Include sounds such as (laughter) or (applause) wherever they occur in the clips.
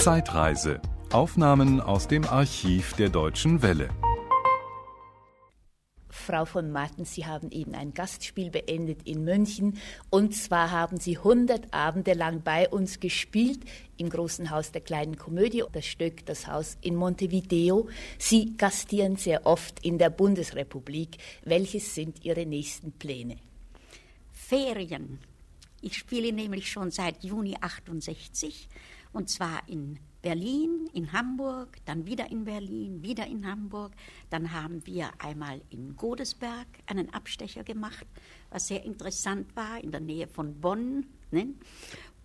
Zeitreise. Aufnahmen aus dem Archiv der Deutschen Welle. Frau von Martens, Sie haben eben ein Gastspiel beendet in München. Und zwar haben Sie 100 Abende lang bei uns gespielt im Großen Haus der kleinen Komödie, das Stück Das Haus in Montevideo. Sie gastieren sehr oft in der Bundesrepublik. Welches sind Ihre nächsten Pläne? Ferien. Ich spiele nämlich schon seit Juni 68 und zwar in Berlin, in Hamburg, dann wieder in Berlin, wieder in Hamburg. Dann haben wir einmal in Godesberg einen Abstecher gemacht, was sehr interessant war, in der Nähe von Bonn. Ne?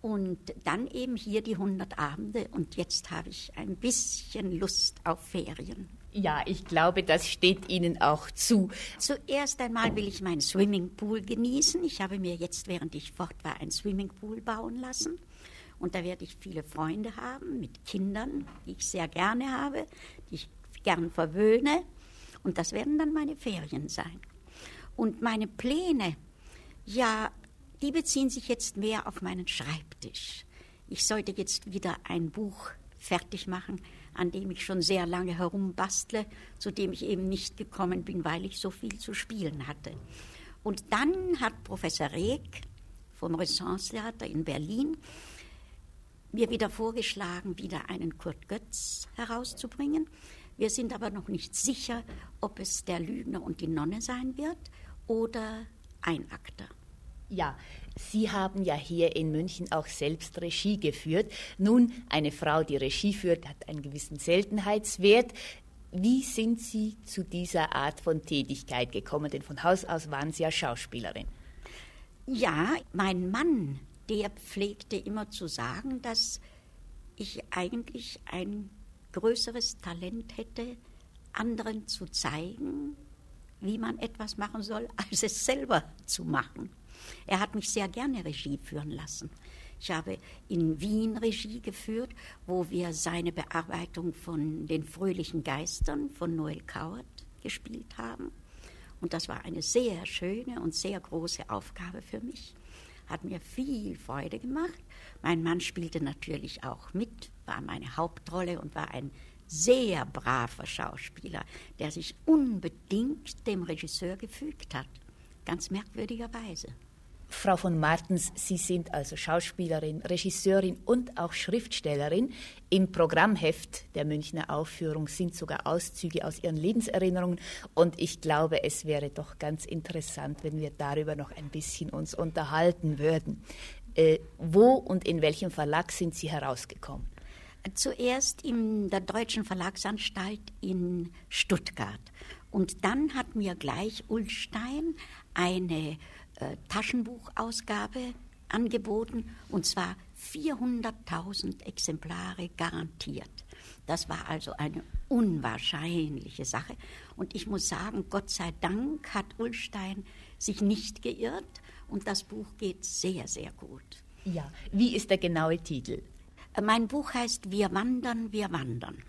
Und dann eben hier die 100 Abende und jetzt habe ich ein bisschen Lust auf Ferien. Ja, ich glaube, das steht Ihnen auch zu. Zuerst einmal will ich meinen Swimmingpool genießen. Ich habe mir jetzt, während ich fort war, einen Swimmingpool bauen lassen. Und da werde ich viele Freunde haben mit Kindern, die ich sehr gerne habe, die ich gern verwöhne. Und das werden dann meine Ferien sein. Und meine Pläne, ja, die beziehen sich jetzt mehr auf meinen Schreibtisch. Ich sollte jetzt wieder ein Buch fertig machen, an dem ich schon sehr lange herumbastle, zu dem ich eben nicht gekommen bin, weil ich so viel zu spielen hatte. Und dann hat Professor Reg vom Renaissance Theater in Berlin mir wieder vorgeschlagen, wieder einen Kurt Götz herauszubringen. Wir sind aber noch nicht sicher, ob es der Lügner und die Nonne sein wird oder ein Akter. Ja, Sie haben ja hier in München auch selbst Regie geführt. Nun, eine Frau, die Regie führt, hat einen gewissen Seltenheitswert. Wie sind Sie zu dieser Art von Tätigkeit gekommen? Denn von Haus aus waren Sie ja Schauspielerin. Ja, mein Mann der pflegte immer zu sagen, dass ich eigentlich ein größeres Talent hätte, anderen zu zeigen, wie man etwas machen soll, (laughs) als es selber zu machen. Er hat mich sehr gerne Regie führen lassen. Ich habe in Wien Regie geführt, wo wir seine Bearbeitung von Den fröhlichen Geistern von Noel Coward gespielt haben. Und das war eine sehr schöne und sehr große Aufgabe für mich hat mir viel Freude gemacht. Mein Mann spielte natürlich auch mit, war meine Hauptrolle und war ein sehr braver Schauspieler, der sich unbedingt dem Regisseur gefügt hat, ganz merkwürdigerweise. Frau von Martens, Sie sind also Schauspielerin, Regisseurin und auch Schriftstellerin. Im Programmheft der Münchner Aufführung sind sogar Auszüge aus Ihren Lebenserinnerungen und ich glaube, es wäre doch ganz interessant, wenn wir darüber noch ein bisschen uns unterhalten würden. Äh, wo und in welchem Verlag sind Sie herausgekommen? Zuerst in der Deutschen Verlagsanstalt in Stuttgart. Und dann hat mir gleich Ulstein eine äh, Taschenbuchausgabe angeboten und zwar 400.000 Exemplare garantiert. Das war also eine unwahrscheinliche Sache. Und ich muss sagen, Gott sei Dank hat Ulstein sich nicht geirrt und das Buch geht sehr, sehr gut. Ja, wie ist der genaue Titel? Mein Buch heißt Wir wandern, wir wandern.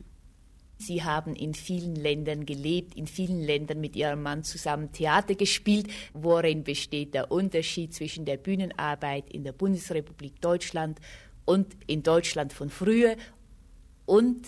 Sie haben in vielen Ländern gelebt, in vielen Ländern mit Ihrem Mann zusammen Theater gespielt. Worin besteht der Unterschied zwischen der Bühnenarbeit in der Bundesrepublik Deutschland und in Deutschland von früher und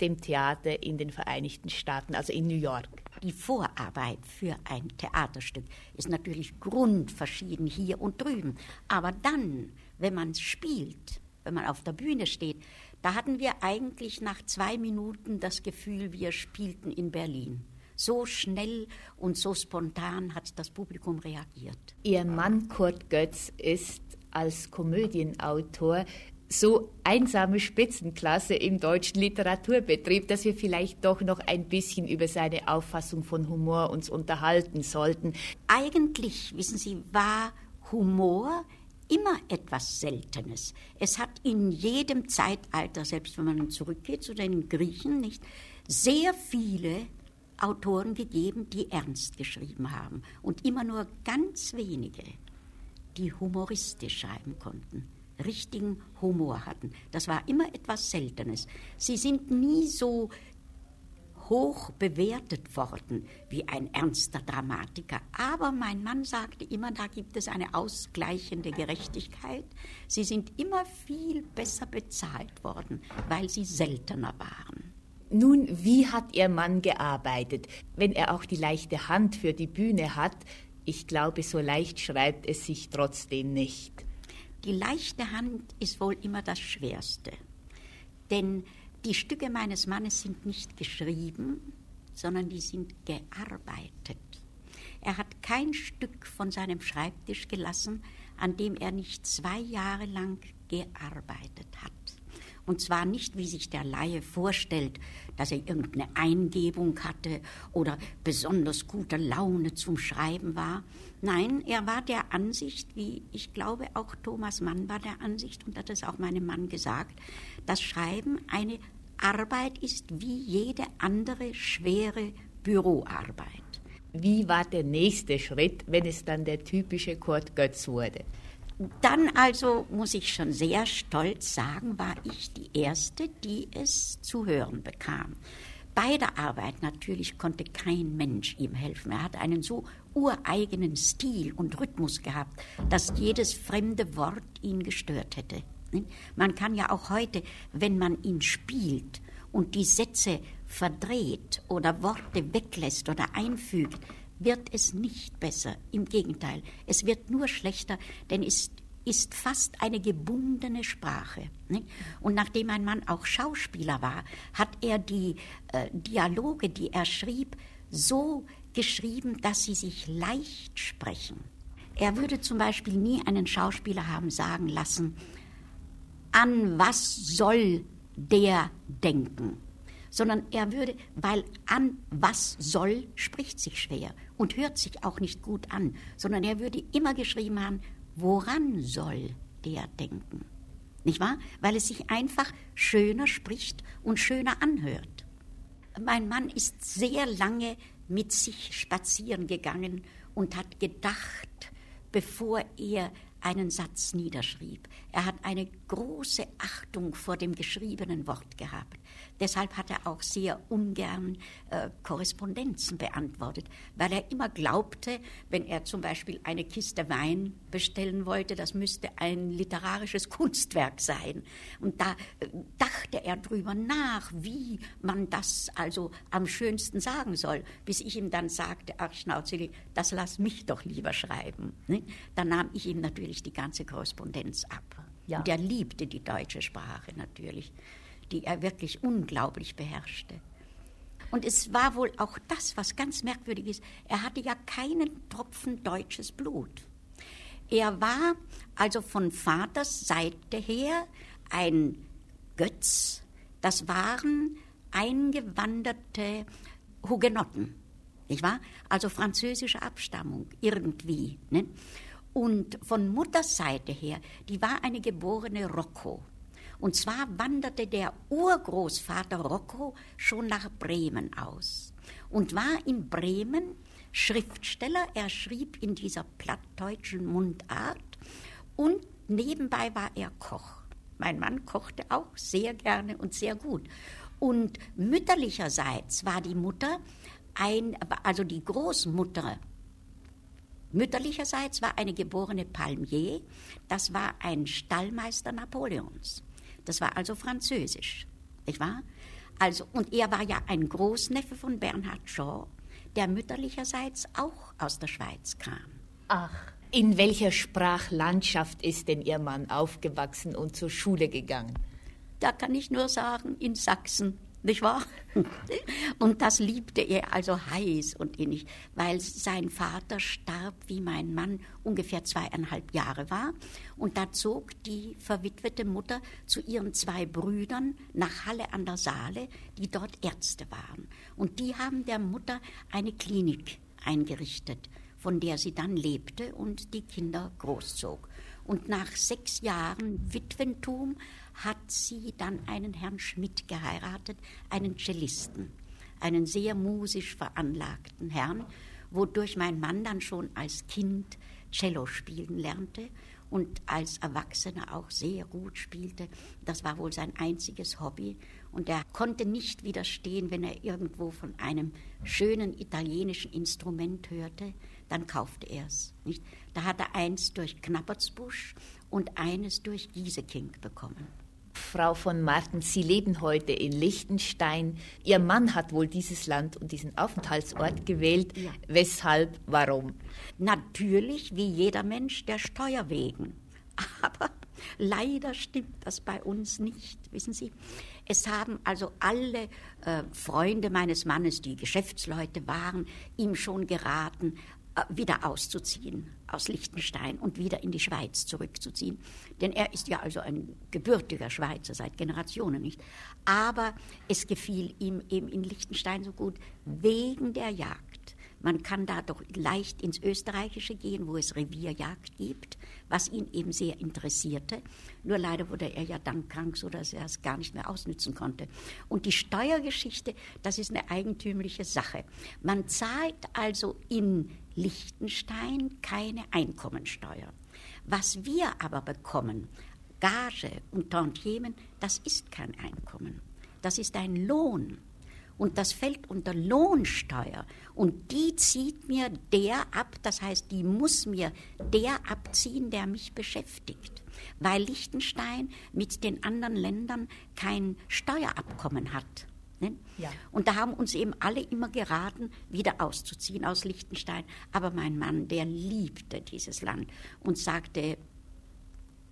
dem Theater in den Vereinigten Staaten, also in New York? Die Vorarbeit für ein Theaterstück ist natürlich grundverschieden hier und drüben. Aber dann, wenn man spielt, wenn man auf der Bühne steht, da hatten wir eigentlich nach zwei Minuten das Gefühl, wir spielten in Berlin. So schnell und so spontan hat das Publikum reagiert. Ihr Mann Kurt Götz ist als Komödienautor so einsame Spitzenklasse im deutschen Literaturbetrieb, dass wir vielleicht doch noch ein bisschen über seine Auffassung von Humor uns unterhalten sollten. Eigentlich, wissen Sie, war Humor immer etwas Seltenes. Es hat in jedem Zeitalter, selbst wenn man zurückgeht zu den Griechen, nicht sehr viele Autoren gegeben, die ernst geschrieben haben und immer nur ganz wenige, die humoristisch schreiben konnten, richtigen Humor hatten. Das war immer etwas Seltenes. Sie sind nie so hoch bewertet worden wie ein ernster Dramatiker. Aber mein Mann sagte immer, da gibt es eine ausgleichende Gerechtigkeit. Sie sind immer viel besser bezahlt worden, weil sie seltener waren. Nun, wie hat Ihr Mann gearbeitet? Wenn er auch die leichte Hand für die Bühne hat, ich glaube, so leicht schreibt es sich trotzdem nicht. Die leichte Hand ist wohl immer das Schwerste. Denn die Stücke meines Mannes sind nicht geschrieben, sondern die sind gearbeitet. Er hat kein Stück von seinem Schreibtisch gelassen, an dem er nicht zwei Jahre lang gearbeitet hat. Und zwar nicht, wie sich der Laie vorstellt, dass er irgendeine Eingebung hatte oder besonders gute Laune zum Schreiben war. Nein, er war der Ansicht, wie ich glaube auch Thomas Mann war der Ansicht, und hat es auch meinem Mann gesagt, dass Schreiben eine Arbeit ist wie jede andere schwere Büroarbeit. Wie war der nächste Schritt, wenn es dann der typische Kurt Götz wurde? Dann also, muss ich schon sehr stolz sagen, war ich die Erste, die es zu hören bekam. Bei der Arbeit natürlich konnte kein Mensch ihm helfen. Er hat einen so ureigenen Stil und Rhythmus gehabt, dass jedes fremde Wort ihn gestört hätte. Man kann ja auch heute, wenn man ihn spielt und die Sätze verdreht oder Worte weglässt oder einfügt, wird es nicht besser. Im Gegenteil, es wird nur schlechter, denn es ist fast eine gebundene Sprache. Und nachdem mein Mann auch Schauspieler war, hat er die äh, Dialoge, die er schrieb, so geschrieben, dass sie sich leicht sprechen. Er würde zum Beispiel nie einen Schauspieler haben sagen lassen, an was soll der denken? Sondern er würde, weil an was soll spricht sich schwer und hört sich auch nicht gut an, sondern er würde immer geschrieben haben, woran soll der denken? Nicht wahr? Weil es sich einfach schöner spricht und schöner anhört. Mein Mann ist sehr lange mit sich spazieren gegangen und hat gedacht, bevor er einen Satz niederschrieb. Er hat eine große Achtung vor dem geschriebenen Wort gehabt. Deshalb hat er auch sehr ungern äh, Korrespondenzen beantwortet, weil er immer glaubte, wenn er zum Beispiel eine Kiste Wein bestellen wollte, das müsste ein literarisches Kunstwerk sein. Und da äh, dachte er drüber nach, wie man das also am schönsten sagen soll, bis ich ihm dann sagte, ach Schnauzeli, das lass mich doch lieber schreiben. Ne? Dann nahm ich ihm natürlich die ganze Korrespondenz ab. Ja. Und er liebte die deutsche Sprache natürlich die er wirklich unglaublich beherrschte. Und es war wohl auch das, was ganz merkwürdig ist. Er hatte ja keinen Tropfen deutsches Blut. Er war also von Vaters Seite her ein Götz. Das waren eingewanderte Hugenotten, nicht wahr? Also französische Abstammung irgendwie. Ne? Und von Mutters Seite her, die war eine geborene Rocco. Und zwar wanderte der Urgroßvater Rocco schon nach Bremen aus und war in Bremen Schriftsteller. Er schrieb in dieser plattdeutschen Mundart und nebenbei war er Koch. Mein Mann kochte auch sehr gerne und sehr gut. Und mütterlicherseits war die Mutter ein, also die Großmutter mütterlicherseits war eine geborene Palmier, das war ein Stallmeister Napoleons. Das war also Französisch, nicht wahr? Also, und er war ja ein Großneffe von Bernhard Shaw, der mütterlicherseits auch aus der Schweiz kam. Ach, in welcher Sprachlandschaft ist denn Ihr Mann aufgewachsen und zur Schule gegangen? Da kann ich nur sagen, in Sachsen nicht wahr? Und das liebte er also heiß und innig, weil sein Vater starb, wie mein Mann ungefähr zweieinhalb Jahre war. Und da zog die verwitwete Mutter zu ihren zwei Brüdern nach Halle an der Saale, die dort Ärzte waren. Und die haben der Mutter eine Klinik eingerichtet, von der sie dann lebte und die Kinder großzog. Und nach sechs Jahren Witwentum hat sie dann einen Herrn Schmidt geheiratet, einen Cellisten, einen sehr musisch veranlagten Herrn, wodurch mein Mann dann schon als Kind Cello spielen lernte und als Erwachsener auch sehr gut spielte. Das war wohl sein einziges Hobby. Und er konnte nicht widerstehen, wenn er irgendwo von einem schönen italienischen Instrument hörte, dann kaufte er es. Da hat er eins durch Knappertsbusch und eines durch Gieseking bekommen. Frau von Martens, Sie leben heute in Liechtenstein. Ihr Mann hat wohl dieses Land und diesen Aufenthaltsort gewählt. Ja. Weshalb, warum? Natürlich, wie jeder Mensch, der Steuer wegen. (laughs) Aber leider stimmt das bei uns nicht, wissen Sie. Es haben also alle äh, Freunde meines Mannes, die Geschäftsleute waren, ihm schon geraten, äh, wieder auszuziehen aus Liechtenstein und wieder in die Schweiz zurückzuziehen. Denn er ist ja also ein gebürtiger Schweizer seit Generationen nicht. Aber es gefiel ihm eben in Liechtenstein so gut wegen der Jagd. Man kann da doch leicht ins Österreichische gehen, wo es Revierjagd gibt, was ihn eben sehr interessierte. Nur leider wurde er ja dann krank, sodass er es gar nicht mehr ausnützen konnte. Und die Steuergeschichte, das ist eine eigentümliche Sache. Man zahlt also in Liechtenstein keine Einkommensteuer. Was wir aber bekommen, Gage und Tantiemen, das ist kein Einkommen. Das ist ein Lohn. Und das fällt unter Lohnsteuer. Und die zieht mir der ab, das heißt, die muss mir der abziehen, der mich beschäftigt. Weil Liechtenstein mit den anderen Ländern kein Steuerabkommen hat. Ne? Ja. Und da haben uns eben alle immer geraten, wieder auszuziehen aus Liechtenstein. Aber mein Mann, der liebte dieses Land und sagte,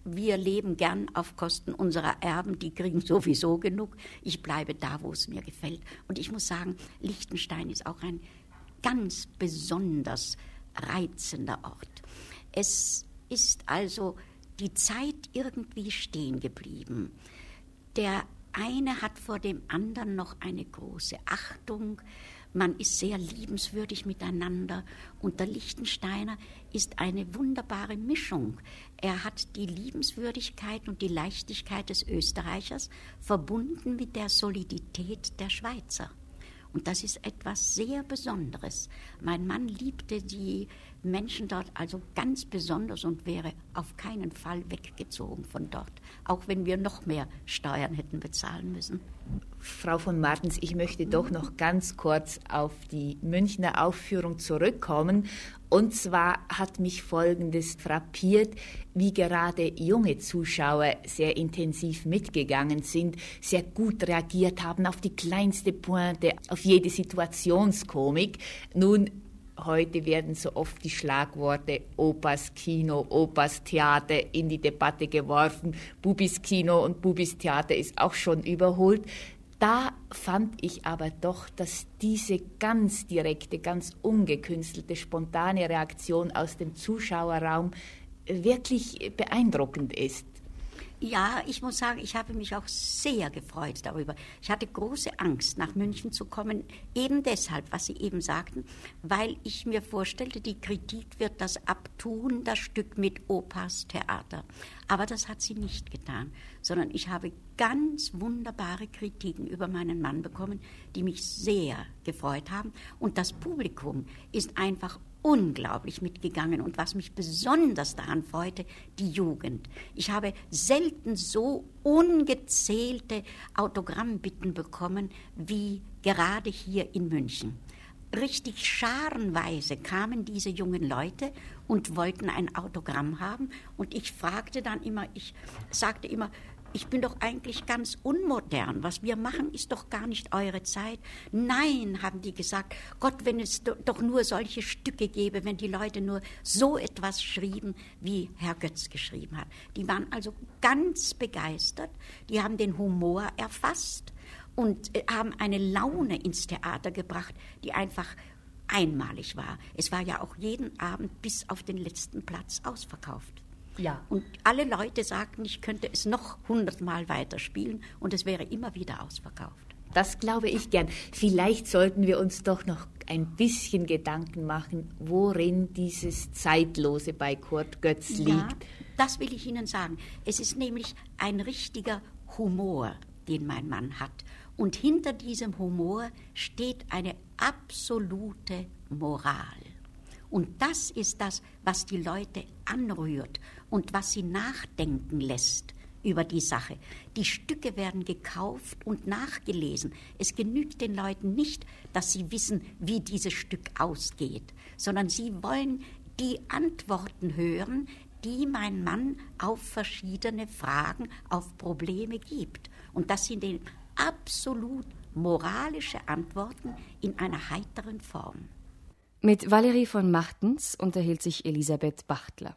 wir leben gern auf Kosten unserer Erben, die kriegen sowieso genug. Ich bleibe da, wo es mir gefällt. Und ich muss sagen, Liechtenstein ist auch ein ganz besonders reizender Ort. Es ist also die Zeit irgendwie stehen geblieben. Der eine hat vor dem anderen noch eine große Achtung. Man ist sehr liebenswürdig miteinander. Und der Lichtensteiner ist eine wunderbare Mischung. Er hat die Liebenswürdigkeit und die Leichtigkeit des Österreichers verbunden mit der Solidität der Schweizer. Und das ist etwas sehr Besonderes. Mein Mann liebte die Menschen dort also ganz besonders und wäre auf keinen Fall weggezogen von dort, auch wenn wir noch mehr Steuern hätten bezahlen müssen. Frau von Martens, ich möchte doch noch ganz kurz auf die Münchner Aufführung zurückkommen. Und zwar hat mich Folgendes frappiert, wie gerade junge Zuschauer sehr intensiv mitgegangen sind, sehr gut reagiert haben auf die kleinste Pointe, auf jede Situationskomik. Nun Heute werden so oft die Schlagworte Opas Kino, Opas Theater in die Debatte geworfen. Bubis Kino und Bubis Theater ist auch schon überholt. Da fand ich aber doch, dass diese ganz direkte, ganz ungekünstelte, spontane Reaktion aus dem Zuschauerraum wirklich beeindruckend ist. Ja, ich muss sagen, ich habe mich auch sehr gefreut darüber. Ich hatte große Angst, nach München zu kommen, eben deshalb, was Sie eben sagten, weil ich mir vorstellte, die Kritik wird das abtun, das Stück mit Opas Theater. Aber das hat sie nicht getan, sondern ich habe ganz wunderbare Kritiken über meinen Mann bekommen, die mich sehr gefreut haben. Und das Publikum ist einfach unglaublich mitgegangen und was mich besonders daran freute, die Jugend. Ich habe selten so ungezählte Autogrammbitten bekommen wie gerade hier in München. Richtig scharenweise kamen diese jungen Leute und wollten ein Autogramm haben und ich fragte dann immer, ich sagte immer, ich bin doch eigentlich ganz unmodern. Was wir machen, ist doch gar nicht eure Zeit. Nein, haben die gesagt, Gott, wenn es doch nur solche Stücke gäbe, wenn die Leute nur so etwas schrieben, wie Herr Götz geschrieben hat. Die waren also ganz begeistert, die haben den Humor erfasst und äh, haben eine Laune ins Theater gebracht, die einfach einmalig war. Es war ja auch jeden Abend bis auf den letzten Platz ausverkauft. Ja. Und alle Leute sagten, ich könnte es noch hundertmal weiterspielen und es wäre immer wieder ausverkauft. Das glaube ich gern. Vielleicht sollten wir uns doch noch ein bisschen Gedanken machen, worin dieses Zeitlose bei Kurt Götz liegt. Ja, das will ich Ihnen sagen. Es ist nämlich ein richtiger Humor, den mein Mann hat. Und hinter diesem Humor steht eine absolute Moral. Und das ist das, was die Leute anrührt und was sie nachdenken lässt über die Sache. Die Stücke werden gekauft und nachgelesen. Es genügt den Leuten nicht, dass sie wissen, wie dieses Stück ausgeht, sondern sie wollen die Antworten hören, die mein Mann auf verschiedene Fragen, auf Probleme gibt. Und das sind eben absolut moralische Antworten in einer heiteren Form. Mit Valerie von Martens unterhielt sich Elisabeth Bachtler.